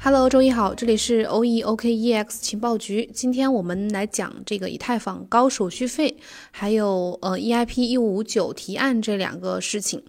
Hello，周一好，这里是 O E O K E X 情报局。今天我们来讲这个以太坊高手续费，还有呃 E I P 一五五九提案这两个事情。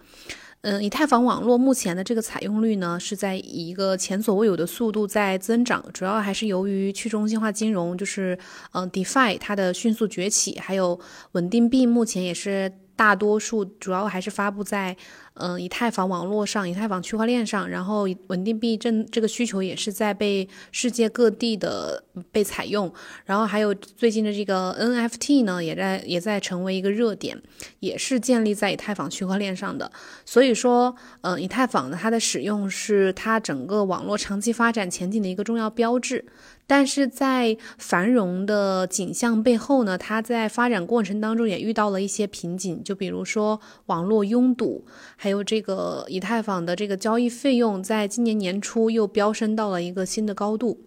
嗯，以太坊网络目前的这个采用率呢，是在以一个前所未有的速度在增长，主要还是由于去中心化金融，就是嗯 DeFi 它的迅速崛起，还有稳定币目前也是大多数主要还是发布在。嗯，以太坊网络上，以太坊区块链上，然后稳定币这这个需求也是在被世界各地的被采用，然后还有最近的这个 NFT 呢，也在也在成为一个热点，也是建立在以太坊区块链上的。所以说，嗯，以太坊呢，它的使用是它整个网络长期发展前景的一个重要标志。但是在繁荣的景象背后呢，它在发展过程当中也遇到了一些瓶颈，就比如说网络拥堵，还有这个以太坊的这个交易费用，在今年年初又飙升到了一个新的高度。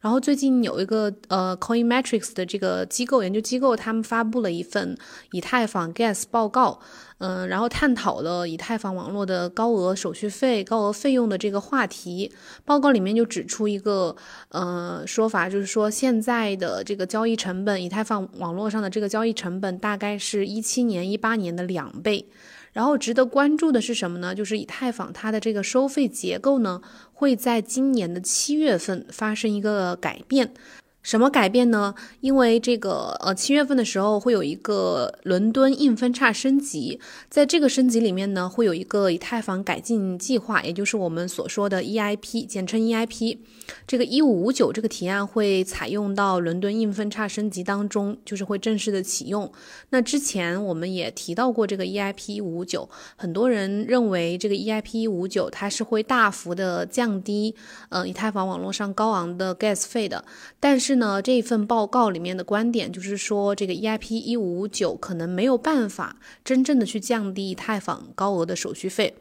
然后最近有一个呃，Coin Metrics 的这个机构研究机构，他们发布了一份以太坊 Gas 报告，嗯，然后探讨了以太坊网络的高额手续费、高额费用的这个话题。报告里面就指出一个呃说法，就是说现在的这个交易成本，以太坊网络上的这个交易成本大概是一七年、一八年的两倍。然后值得关注的是什么呢？就是以太坊它的这个收费结构呢，会在今年的七月份发生一个改变。什么改变呢？因为这个呃七月份的时候会有一个伦敦硬分叉升级，在这个升级里面呢，会有一个以太坊改进计划，也就是我们所说的 EIP，简称 EIP。这个一五五九这个提案会采用到伦敦硬分叉升级当中，就是会正式的启用。那之前我们也提到过这个 EIP 一五九，很多人认为这个 EIP 一五九它是会大幅的降低呃以太坊网络上高昂的 gas 费的，但是是呢这一份报告里面的观点就是说这个 EIP 一五五九可能没有办法真正的去降低以太坊高额的手续费。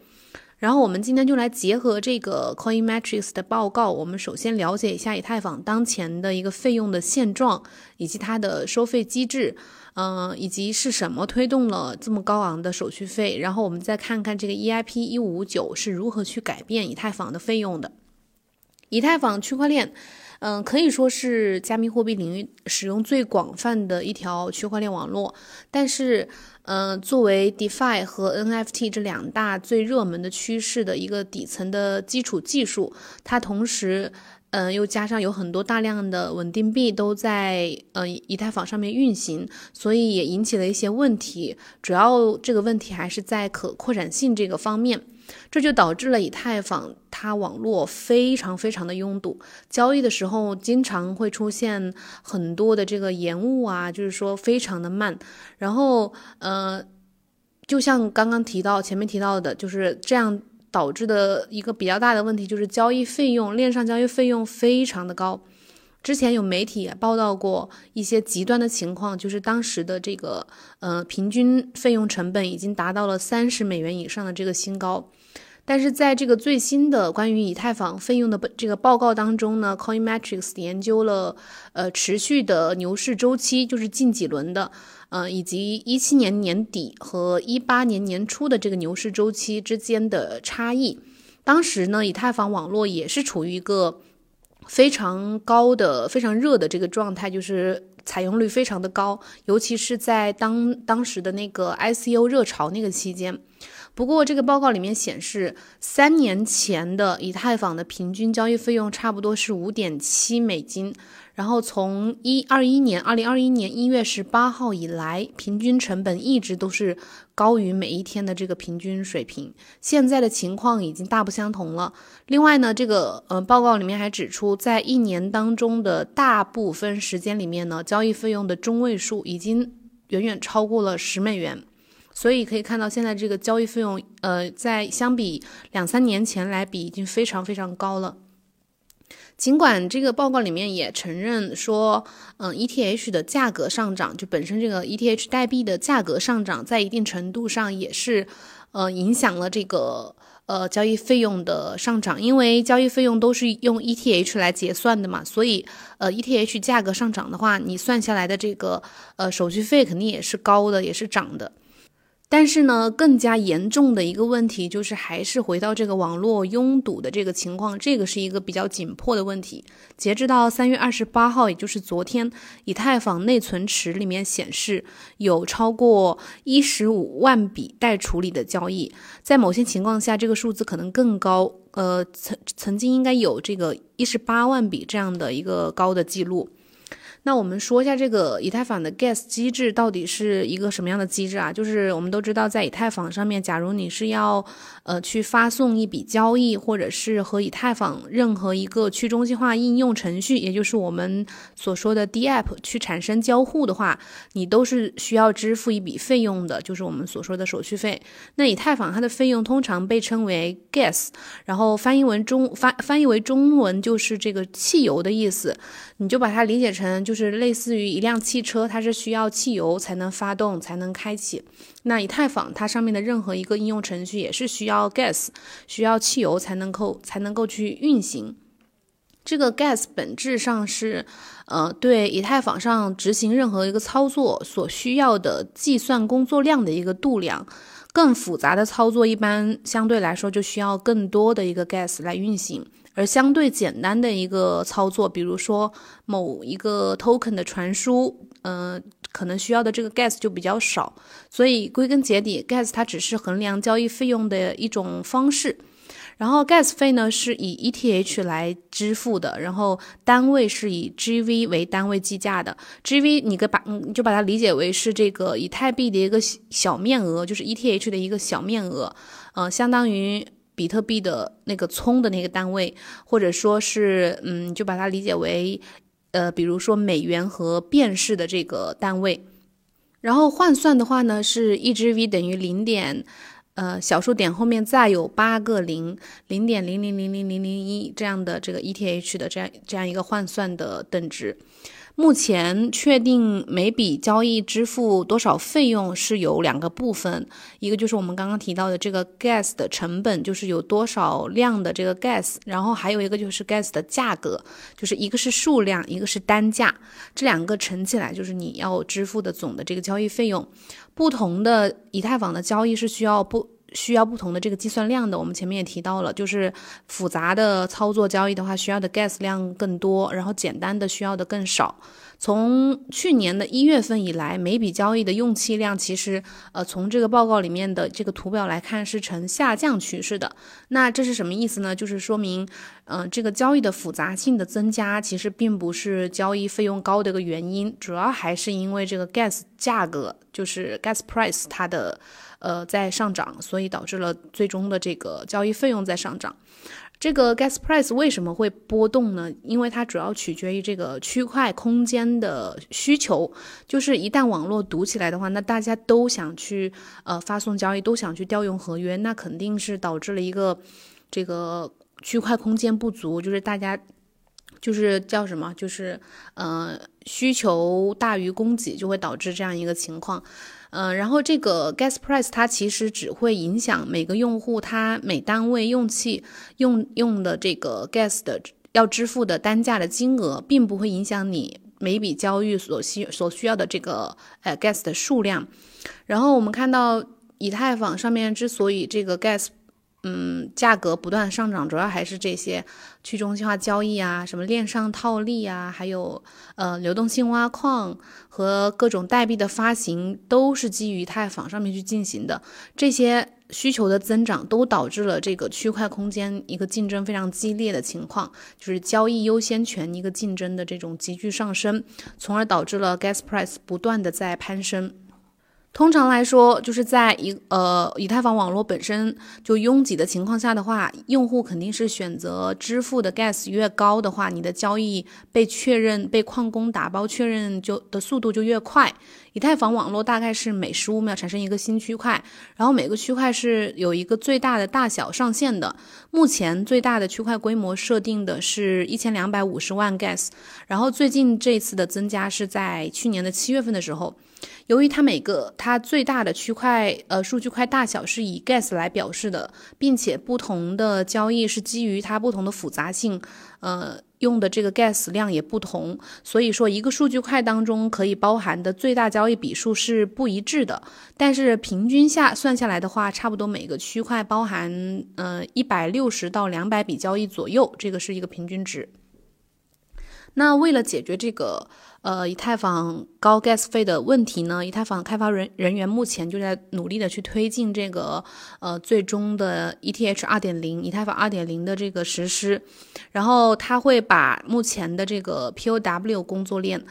然后我们今天就来结合这个 Coin Metrics 的报告，我们首先了解一下以太坊当前的一个费用的现状，以及它的收费机制，嗯，以及是什么推动了这么高昂的手续费。然后我们再看看这个 EIP 一五五九是如何去改变以太坊的费用的。以太坊区块链，嗯，可以说是加密货币领域使用最广泛的一条区块链网络，但是。嗯，作为 DeFi 和 NFT 这两大最热门的趋势的一个底层的基础技术，它同时，嗯，又加上有很多大量的稳定币都在嗯以太坊上面运行，所以也引起了一些问题。主要这个问题还是在可扩展性这个方面。这就导致了以太坊它网络非常非常的拥堵，交易的时候经常会出现很多的这个延误啊，就是说非常的慢。然后呃，就像刚刚提到前面提到的，就是这样导致的一个比较大的问题，就是交易费用链上交易费用非常的高。之前有媒体也报道过一些极端的情况，就是当时的这个呃平均费用成本已经达到了三十美元以上的这个新高。但是在这个最新的关于以太坊费用的这个报告当中呢，Coin Metrics 研究了呃持续的牛市周期，就是近几轮的，呃以及一七年年底和一八年年初的这个牛市周期之间的差异。当时呢，以太坊网络也是处于一个非常高的、非常热的这个状态，就是采用率非常的高，尤其是在当当时的那个 I C U 热潮那个期间。不过，这个报告里面显示，三年前的以太坊的平均交易费用差不多是五点七美金，然后从一二一年，二零二一年一月十八号以来，平均成本一直都是高于每一天的这个平均水平。现在的情况已经大不相同了。另外呢，这个呃报告里面还指出，在一年当中的大部分时间里面呢，交易费用的中位数已经远远超过了十美元。所以可以看到，现在这个交易费用，呃，在相比两三年前来比，已经非常非常高了。尽管这个报告里面也承认说，嗯，ETH 的价格上涨，就本身这个 ETH 代币的价格上涨，在一定程度上也是，呃，影响了这个呃交易费用的上涨，因为交易费用都是用 ETH 来结算的嘛，所以，呃，ETH 价格上涨的话，你算下来的这个呃手续费肯定也是高的，也是涨的。但是呢，更加严重的一个问题就是，还是回到这个网络拥堵的这个情况，这个是一个比较紧迫的问题。截至到三月二十八号，也就是昨天，以太坊内存池里面显示有超过一十五万笔待处理的交易，在某些情况下，这个数字可能更高。呃，曾曾经应该有这个一十八万笔这样的一个高的记录。那我们说一下这个以太坊的 gas 机制到底是一个什么样的机制啊？就是我们都知道，在以太坊上面，假如你是要呃去发送一笔交易，或者是和以太坊任何一个去中心化应用程序，也就是我们所说的 DApp 去产生交互的话，你都是需要支付一笔费用的，就是我们所说的手续费。那以太坊它的费用通常被称为 gas，然后翻译为中翻翻译为中文就是这个汽油的意思，你就把它理解成就。是是类似于一辆汽车，它是需要汽油才能发动、才能开启。那以太坊它上面的任何一个应用程序也是需要 gas，需要汽油才能够才能够去运行。这个 gas 本质上是，呃，对以太坊上执行任何一个操作所需要的计算工作量的一个度量。更复杂的操作一般相对来说就需要更多的一个 gas 来运行。而相对简单的一个操作，比如说某一个 token 的传输，嗯，可能需要的这个 gas 就比较少。所以归根结底，gas 它只是衡量交易费用的一种方式。然后 gas 费呢是以 ETH 来支付的，然后单位是以 GV 为单位计价的。GV 你个把你就把它理解为是这个以太币的一个小面额，就是 ETH 的一个小面额，呃，相当于。比特币的那个葱的那个单位，或者说是，嗯，就把它理解为，呃，比如说美元和便士的这个单位，然后换算的话呢，是一只 V 等于零点，呃，小数点后面再有八个零，零点零零零零零零一这样的这个 ETH 的这样这样一个换算的等值。目前确定每笔交易支付多少费用是有两个部分，一个就是我们刚刚提到的这个 gas 的成本，就是有多少量的这个 gas，然后还有一个就是 gas 的价格，就是一个是数量，一个是单价，这两个乘起来就是你要支付的总的这个交易费用。不同的以太坊的交易是需要不。需要不同的这个计算量的，我们前面也提到了，就是复杂的操作交易的话，需要的 gas 量更多，然后简单的需要的更少。从去年的一月份以来，每笔交易的用气量其实，呃，从这个报告里面的这个图表来看是呈下降趋势的。那这是什么意思呢？就是说明，嗯，这个交易的复杂性的增加，其实并不是交易费用高的一个原因，主要还是因为这个 gas 价格，就是 gas price 它的。呃，在上涨，所以导致了最终的这个交易费用在上涨。这个 gas price 为什么会波动呢？因为它主要取决于这个区块空间的需求。就是一旦网络堵起来的话，那大家都想去呃发送交易，都想去调用合约，那肯定是导致了一个这个区块空间不足，就是大家就是叫什么，就是呃需求大于供给，就会导致这样一个情况。嗯，然后这个 gas price 它其实只会影响每个用户他每单位用气用用的这个 gas 的要支付的单价的金额，并不会影响你每笔交易所需所需要的这个呃 gas 的数量。然后我们看到以太坊上面之所以这个 gas 嗯，价格不断上涨，主要还是这些去中心化交易啊，什么链上套利啊，还有呃流动性挖矿和各种代币的发行，都是基于以太坊上面去进行的。这些需求的增长，都导致了这个区块空间一个竞争非常激烈的情况，就是交易优先权一个竞争的这种急剧上升，从而导致了 gas price 不断的在攀升。通常来说，就是在一呃以太坊网络本身就拥挤的情况下的话，用户肯定是选择支付的 gas 越高的话，你的交易被确认、被矿工打包确认就的速度就越快。以太坊网络大概是每十五秒产生一个新区块，然后每个区块是有一个最大的大小上限的。目前最大的区块规模设定的是一千两百五十万 gas，然后最近这次的增加是在去年的七月份的时候。由于它每个它最大的区块，呃，数据块大小是以 gas 来表示的，并且不同的交易是基于它不同的复杂性，呃，用的这个 gas 量也不同，所以说一个数据块当中可以包含的最大交易笔数是不一致的。但是平均下算下来的话，差不多每个区块包含呃一百六十到两百笔交易左右，这个是一个平均值。那为了解决这个呃以太坊高 gas 费的问题呢，以太坊开发人人员目前就在努力的去推进这个呃最终的 ETH 二点零以太坊二点零的这个实施，然后他会把目前的这个 POW 工作链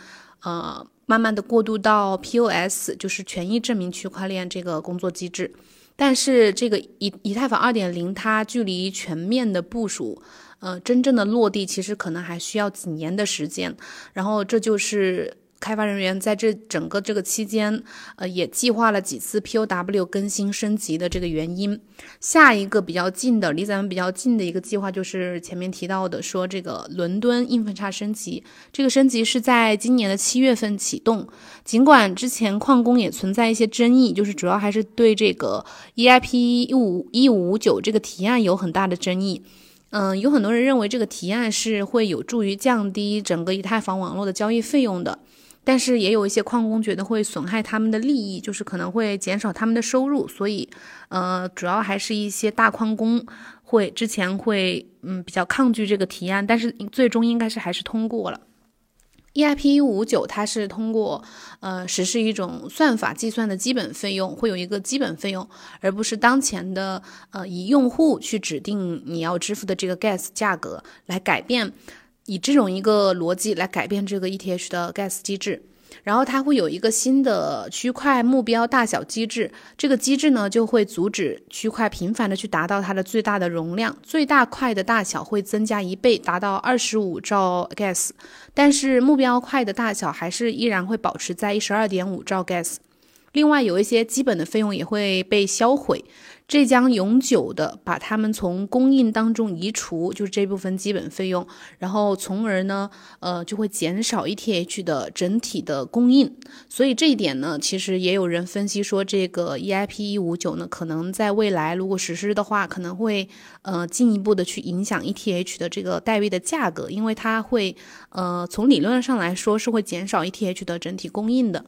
呃慢慢的过渡到 POS，就是权益证明区块链这个工作机制，但是这个以以太坊二点零它距离全面的部署。呃，真正的落地其实可能还需要几年的时间，然后这就是开发人员在这整个这个期间，呃，也计划了几次 POW 更新升级的这个原因。下一个比较近的，离咱们比较近的一个计划就是前面提到的，说这个伦敦硬分叉升级，这个升级是在今年的七月份启动。尽管之前矿工也存在一些争议，就是主要还是对这个 EIP 一五一五五九这个提案有很大的争议。嗯，有很多人认为这个提案是会有助于降低整个以太坊网络的交易费用的，但是也有一些矿工觉得会损害他们的利益，就是可能会减少他们的收入，所以，呃，主要还是一些大矿工会之前会嗯比较抗拒这个提案，但是最终应该是还是通过了。EIP 一五九，它是通过呃实施一种算法计算的基本费用，会有一个基本费用，而不是当前的呃以用户去指定你要支付的这个 gas 价格来改变，以这种一个逻辑来改变这个 ETH 的 gas 机制。然后它会有一个新的区块目标大小机制，这个机制呢就会阻止区块频繁的去达到它的最大的容量，最大块的大小会增加一倍，达到二十五兆 gas，但是目标块的大小还是依然会保持在一十二点五兆 gas。另外有一些基本的费用也会被销毁。这将永久的把它们从供应当中移除，就是这部分基本费用，然后从而呢，呃，就会减少 ETH 的整体的供应。所以这一点呢，其实也有人分析说，这个 EIP 一五九呢，可能在未来如果实施的话，可能会呃进一步的去影响 ETH 的这个代币的价格，因为它会呃从理论上来说是会减少 ETH 的整体供应的。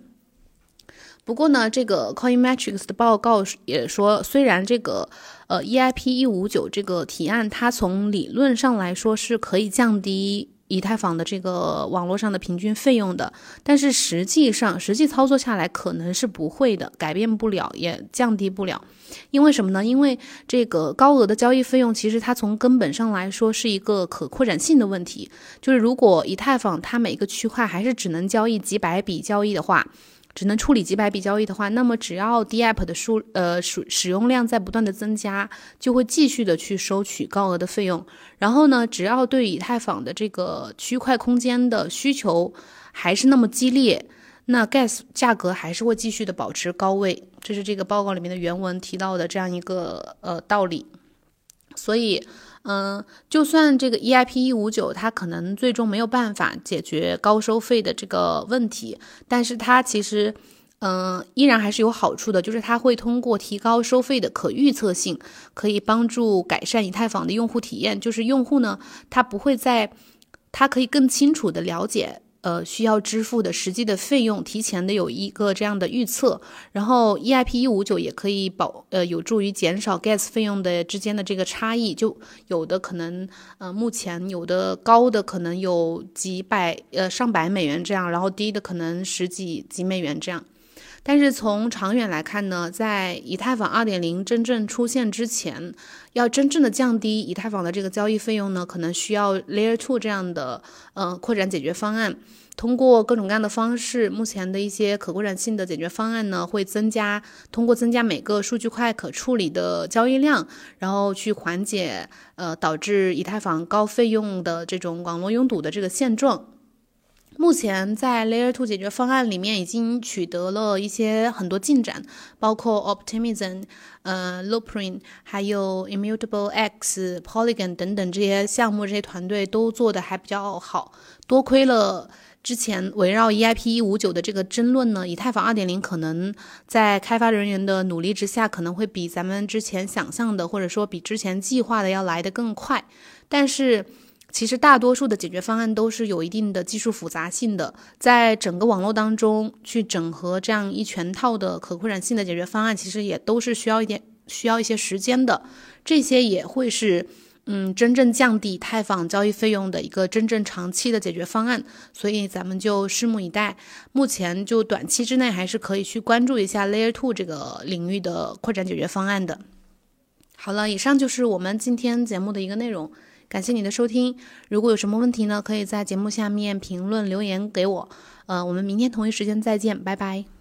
不过呢，这个 Coinmetrics 的报告也说，虽然这个呃 EIP 一五九这个提案，它从理论上来说是可以降低以太坊的这个网络上的平均费用的，但是实际上实际操作下来可能是不会的，改变不了，也降低不了。因为什么呢？因为这个高额的交易费用，其实它从根本上来说是一个可扩展性的问题，就是如果以太坊它每个区块还是只能交易几百笔交易的话。只能处理几百笔交易的话，那么只要 DApp 的数呃使使用量在不断的增加，就会继续的去收取高额的费用。然后呢，只要对以太坊的这个区块空间的需求还是那么激烈，那 Gas 价格还是会继续的保持高位。这是这个报告里面的原文提到的这样一个呃道理。所以。嗯，就算这个 EIP 一五九，它可能最终没有办法解决高收费的这个问题，但是它其实，嗯，依然还是有好处的，就是它会通过提高收费的可预测性，可以帮助改善以太坊的用户体验。就是用户呢，他不会在，他可以更清楚的了解。呃，需要支付的实际的费用，提前的有一个这样的预测，然后 EIP 一五九也可以保呃有助于减少 gas 费用的之间的这个差异，就有的可能呃目前有的高的可能有几百呃上百美元这样，然后低的可能十几几美元这样。但是从长远来看呢，在以太坊二点零真正出现之前，要真正的降低以太坊的这个交易费用呢，可能需要 Layer Two 这样的呃扩展解决方案。通过各种各样的方式，目前的一些可扩展性的解决方案呢，会增加通过增加每个数据块可处理的交易量，然后去缓解呃导致以太坊高费用的这种网络拥堵的这个现状。目前在 Layer to 解决方案里面已经取得了一些很多进展，包括 Optimism、呃 Loopring，还有 Immutable X、Polygon 等等这些项目，这些团队都做的还比较好。多亏了之前围绕 EIP 一五九的这个争论呢，以太坊二点零可能在开发人员的努力之下，可能会比咱们之前想象的，或者说比之前计划的要来得更快。但是，其实大多数的解决方案都是有一定的技术复杂性的，在整个网络当中去整合这样一全套的可扩展性的解决方案，其实也都是需要一点需要一些时间的。这些也会是嗯真正降低太坊交易费用的一个真正长期的解决方案。所以咱们就拭目以待。目前就短期之内还是可以去关注一下 Layer Two 这个领域的扩展解决方案的。好了，以上就是我们今天节目的一个内容。感谢你的收听，如果有什么问题呢，可以在节目下面评论留言给我。呃，我们明天同一时间再见，拜拜。